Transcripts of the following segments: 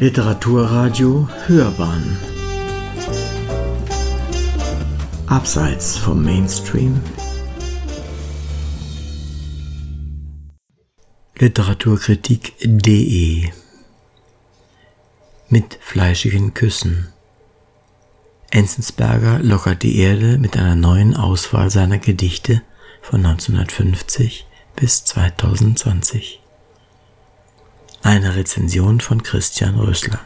Literaturradio Hörbahn. Abseits vom Mainstream. Literaturkritik.de Mit fleischigen Küssen. Enzensberger lockert die Erde mit einer neuen Auswahl seiner Gedichte von 1950 bis 2020. Eine Rezension von Christian Rösler.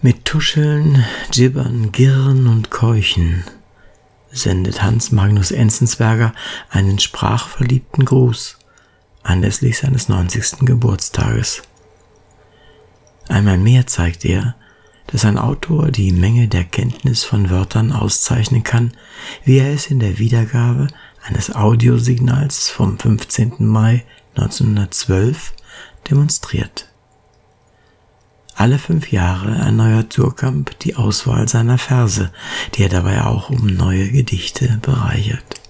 Mit Tuscheln, Gibbern, Girren und Keuchen sendet Hans Magnus Enzensberger einen sprachverliebten Gruß anlässlich seines 90. Geburtstages. Einmal mehr zeigt er, dass ein Autor die Menge der Kenntnis von Wörtern auszeichnen kann, wie er es in der Wiedergabe eines Audiosignals vom 15. Mai 1912 demonstriert. Alle fünf Jahre erneuert Surkamp die Auswahl seiner Verse, die er dabei auch um neue Gedichte bereichert.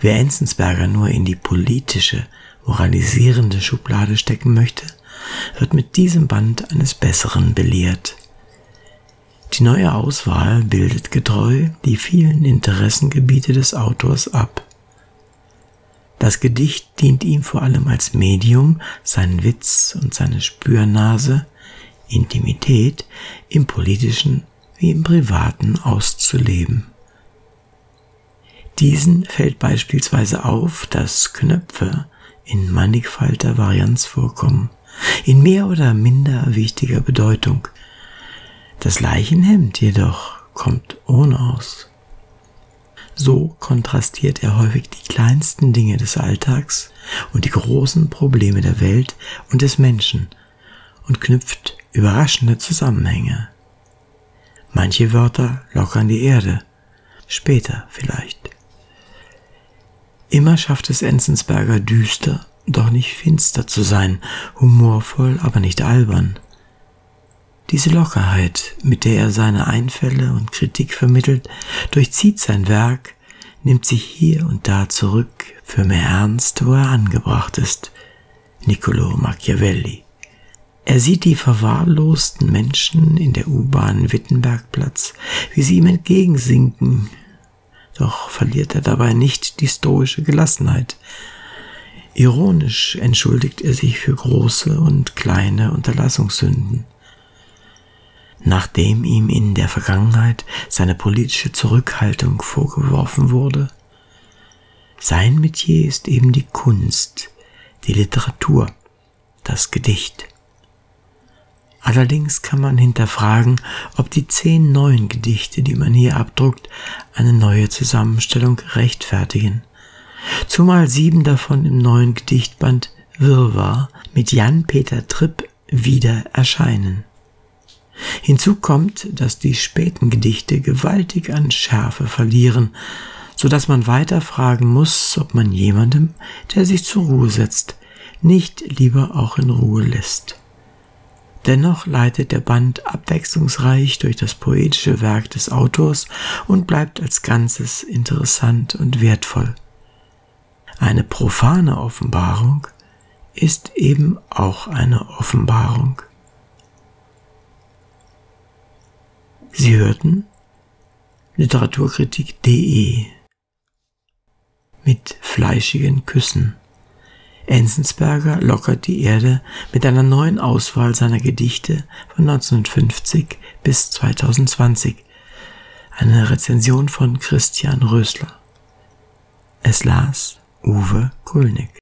Wer Enzensberger nur in die politische, moralisierende Schublade stecken möchte, wird mit diesem Band eines Besseren belehrt. Die neue Auswahl bildet getreu die vielen Interessengebiete des Autors ab. Das Gedicht dient ihm vor allem als Medium, seinen Witz und seine Spürnase, Intimität im politischen wie im privaten auszuleben. Diesen fällt beispielsweise auf, dass Knöpfe in mannigfalter Varianz vorkommen, in mehr oder minder wichtiger Bedeutung. Das Leichenhemd jedoch kommt ohne aus. So kontrastiert er häufig die kleinsten Dinge des Alltags und die großen Probleme der Welt und des Menschen und knüpft überraschende Zusammenhänge. Manche Wörter lockern die Erde, später vielleicht. Immer schafft es Enzensberger düster, doch nicht finster zu sein, humorvoll, aber nicht albern. Diese Lockerheit, mit der er seine Einfälle und Kritik vermittelt, durchzieht sein Werk, nimmt sich hier und da zurück für mehr Ernst, wo er angebracht ist. Niccolo Machiavelli. Er sieht die verwahrlosten Menschen in der U-Bahn Wittenbergplatz, wie sie ihm entgegensinken, doch verliert er dabei nicht die stoische Gelassenheit. Ironisch entschuldigt er sich für große und kleine Unterlassungssünden nachdem ihm in der Vergangenheit seine politische Zurückhaltung vorgeworfen wurde. Sein Metier ist eben die Kunst, die Literatur, das Gedicht. Allerdings kann man hinterfragen, ob die zehn neuen Gedichte, die man hier abdruckt, eine neue Zusammenstellung rechtfertigen. Zumal sieben davon im neuen Gedichtband Wirrwarr mit Jan-Peter Tripp wieder erscheinen. Hinzu kommt, dass die späten Gedichte gewaltig an Schärfe verlieren, so dass man weiter fragen muss, ob man jemandem, der sich zur Ruhe setzt, nicht lieber auch in Ruhe lässt. Dennoch leitet der Band abwechslungsreich durch das poetische Werk des Autors und bleibt als Ganzes interessant und wertvoll. Eine profane Offenbarung ist eben auch eine Offenbarung. Sie hörten Literaturkritik.de mit fleischigen Küssen. Enzensberger lockert die Erde mit einer neuen Auswahl seiner Gedichte von 1950 bis 2020. Eine Rezension von Christian Rösler. Es las Uwe Kulnig.